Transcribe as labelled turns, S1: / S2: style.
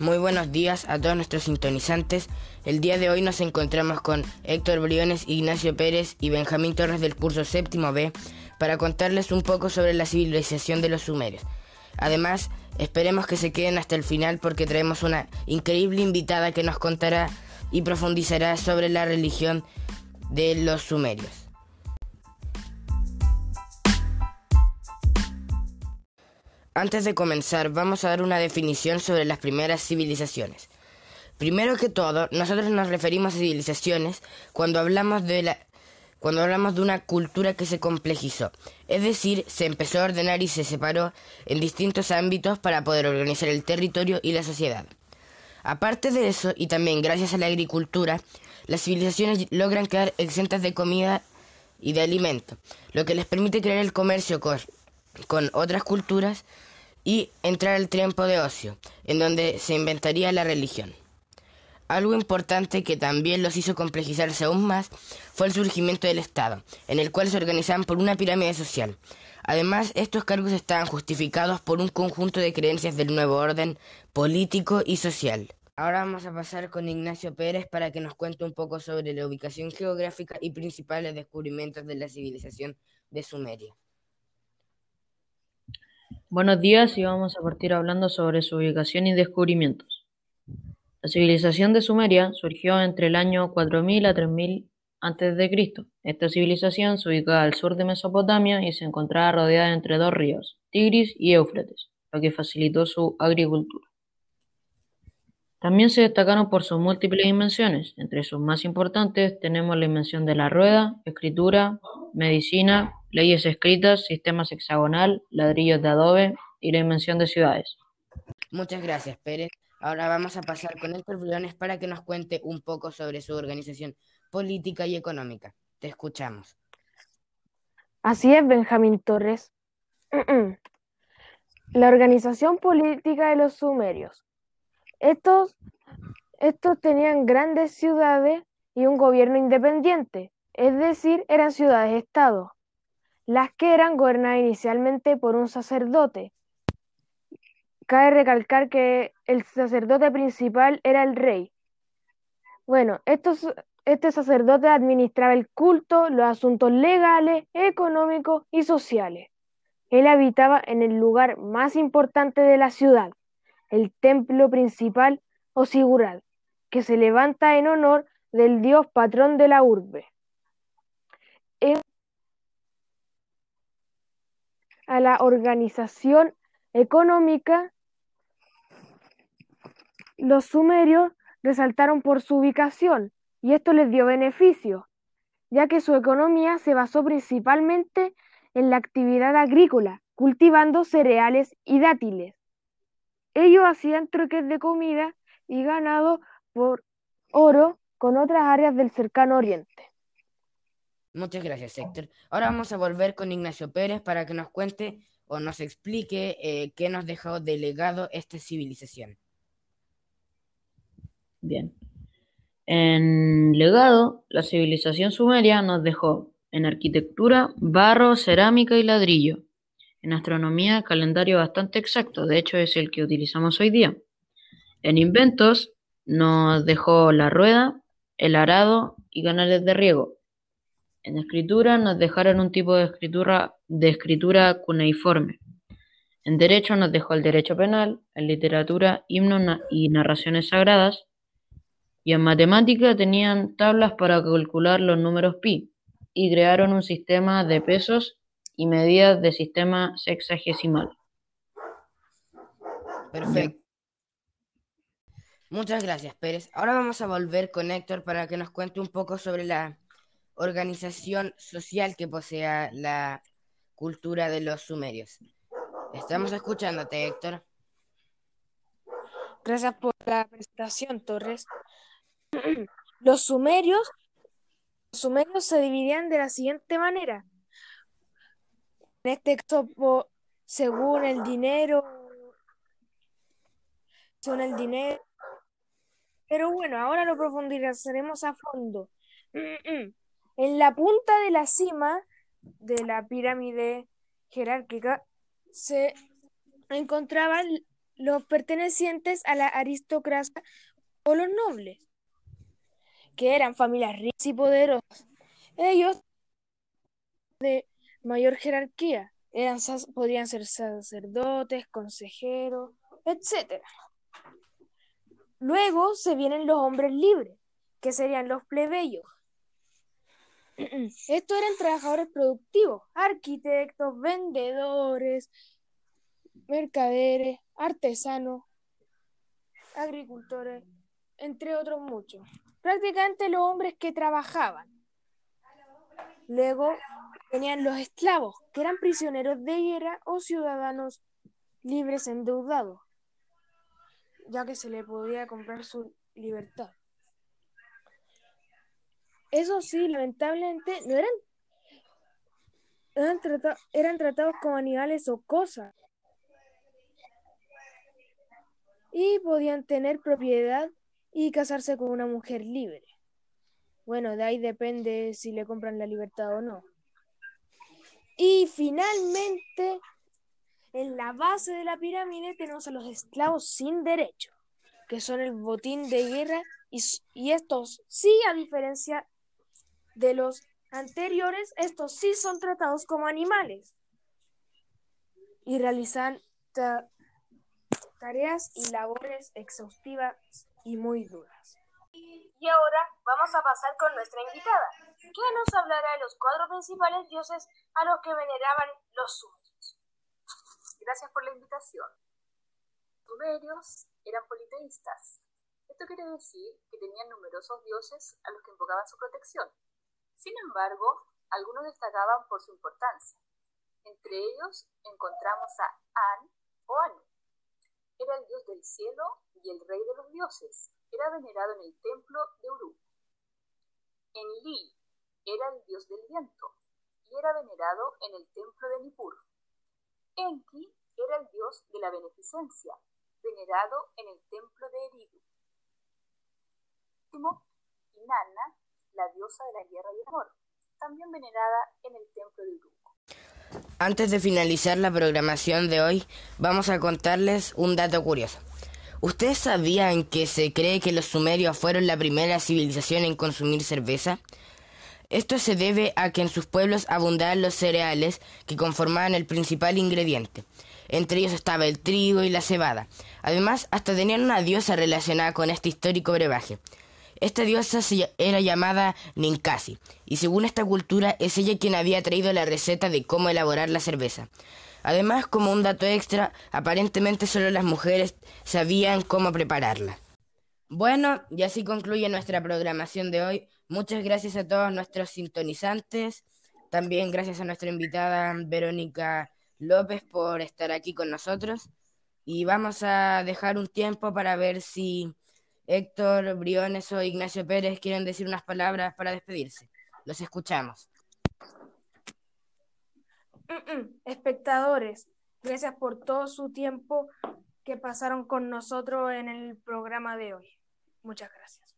S1: Muy buenos días a todos nuestros sintonizantes. El día de hoy nos encontramos con Héctor Briones, Ignacio Pérez y Benjamín Torres del curso séptimo B para contarles un poco sobre la civilización de los sumerios. Además, esperemos que se queden hasta el final porque traemos una increíble invitada que nos contará y profundizará sobre la religión de los sumerios. Antes de comenzar, vamos a dar una definición sobre las primeras civilizaciones. Primero que todo, nosotros nos referimos a civilizaciones cuando hablamos de cuando hablamos de una cultura que se complejizó, es decir, se empezó a ordenar y se separó en distintos ámbitos para poder organizar el territorio y la sociedad. Aparte de eso, y también gracias a la agricultura, las civilizaciones logran quedar exentas de comida y de alimento, lo que les permite crear el comercio con, otras culturas y entrar al tiempo de ocio, en donde se inventaría la religión. Algo importante que también los hizo complejizarse aún más fue el surgimiento del Estado, en el cual se organizaban por una pirámide social. Además, estos cargos estaban justificados por un conjunto de creencias del nuevo orden político y social. Ahora vamos a pasar con Ignacio Pérez para que nos cuente un poco sobre la ubicación geográfica y principales descubrimientos de la civilización de Sumeria.
S2: Buenos días y vamos a partir hablando sobre su ubicación y descubrimientos. La civilización de Sumeria surgió entre el año 4000 a 3000 a.C. Esta civilización se ubicaba al sur de Mesopotamia y se encontraba rodeada entre dos ríos, Tigris y Éufrates, lo que facilitó su agricultura. También se destacaron por sus múltiples dimensiones. Entre sus más importantes tenemos la invención de la rueda, escritura, medicina, leyes escritas, sistemas hexagonal, ladrillos de adobe y la invención de ciudades.
S1: Muchas gracias, Pérez. Ahora vamos a pasar con el Briones para que nos cuente un poco sobre su organización política y económica. Te escuchamos.
S3: Así es, Benjamín Torres. La organización política de los sumerios estos, estos tenían grandes ciudades y un gobierno independiente, es decir, eran ciudades-estado, las que eran gobernadas inicialmente por un sacerdote. Cabe recalcar que el sacerdote principal era el rey. Bueno, este sacerdote administraba el culto, los asuntos legales, económicos y sociales. Él habitaba en el lugar más importante de la ciudad, el templo principal o sigural, que se levanta en honor del dios patrón de la urbe. La organización económica, los sumerios resaltaron por su ubicación y esto les dio beneficio, ya que su economía se basó principalmente en la actividad agrícola, cultivando cereales y dátiles. Ellos hacían truques de comida y ganado por oro con otras áreas del cercano oriente.
S1: Muchas gracias, Héctor. Ahora vamos a volver con Ignacio Pérez para que nos cuente o nos explique eh, qué nos dejó de legado esta civilización.
S2: Bien. En legado, la civilización sumeria nos dejó en arquitectura barro, cerámica y ladrillo, en astronomía, calendario bastante exacto, de hecho es el que utilizamos hoy día. En inventos nos dejó la rueda, el arado y canales de riego. En escritura nos dejaron un tipo de escritura, de escritura cuneiforme. En derecho nos dejó el derecho penal, en literatura himnos y narraciones sagradas. Y en matemática tenían tablas para calcular los números pi y crearon un sistema de pesos y medidas de sistema sexagesimal.
S1: Perfecto. Muchas gracias, Pérez. Ahora vamos a volver con Héctor para que nos cuente un poco sobre la organización social que posee la cultura de los sumerios. Estamos escuchándote, Héctor.
S3: Gracias por la presentación, Torres. Los sumerios, los sumerios se dividían de la siguiente manera en este caso, según el dinero, según el dinero. Pero bueno, ahora lo profundizaremos a fondo. En la punta de la cima de la pirámide jerárquica se encontraban los pertenecientes a la aristocracia o los nobles, que eran familias ricas y poderosas. Ellos de mayor jerarquía eran, podrían ser sacerdotes, consejeros, etc. Luego se vienen los hombres libres, que serían los plebeyos. Estos eran trabajadores productivos, arquitectos, vendedores, mercaderes, artesanos, agricultores, entre otros muchos. Prácticamente los hombres que trabajaban. Luego venían los esclavos, que eran prisioneros de guerra o ciudadanos libres endeudados, ya que se le podía comprar su libertad. Eso sí, lamentablemente no eran, eran, eran tratados como animales o cosas. Y podían tener propiedad y casarse con una mujer libre. Bueno, de ahí depende si le compran la libertad o no. Y finalmente, en la base de la pirámide tenemos a los esclavos sin derecho, que son el botín de guerra y, y estos sí, a diferencia de los anteriores, estos sí son tratados como animales y realizan tareas y labores exhaustivas y muy duras.
S4: Y ahora vamos a pasar con nuestra invitada, que nos hablará de los cuatro principales dioses a los que veneraban los sumerios.
S5: Gracias por la invitación. Los sumerios eran politeístas. Esto quiere decir que tenían numerosos dioses a los que invocaban su protección. Sin embargo, algunos destacaban por su importancia. Entre ellos encontramos a An o Anu. Era el dios del cielo y el rey de los dioses. Era venerado en el templo de Uru. Enlil era el dios del viento y era venerado en el templo de Nippur. Enki era el dios de la beneficencia, venerado en el templo de Eridu. Último, Inanna la diosa de la guerra y el amor, también venerada en el templo de.
S1: Antes de finalizar la programación de hoy, vamos a contarles un dato curioso. ¿Ustedes sabían que se cree que los sumerios fueron la primera civilización en consumir cerveza? Esto se debe a que en sus pueblos abundaban los cereales que conformaban el principal ingrediente. Entre ellos estaba el trigo y la cebada. Además, hasta tenían una diosa relacionada con este histórico brebaje. Esta diosa era llamada Ninkasi, y según esta cultura es ella quien había traído la receta de cómo elaborar la cerveza. Además, como un dato extra, aparentemente solo las mujeres sabían cómo prepararla. Bueno, y así concluye nuestra programación de hoy. Muchas gracias a todos nuestros sintonizantes. También gracias a nuestra invitada Verónica López por estar aquí con nosotros. Y vamos a dejar un tiempo para ver si Héctor Briones o Ignacio Pérez quieren decir unas palabras para despedirse. Los escuchamos.
S3: Espectadores, gracias por todo su tiempo que pasaron con nosotros en el programa de hoy. Muchas gracias.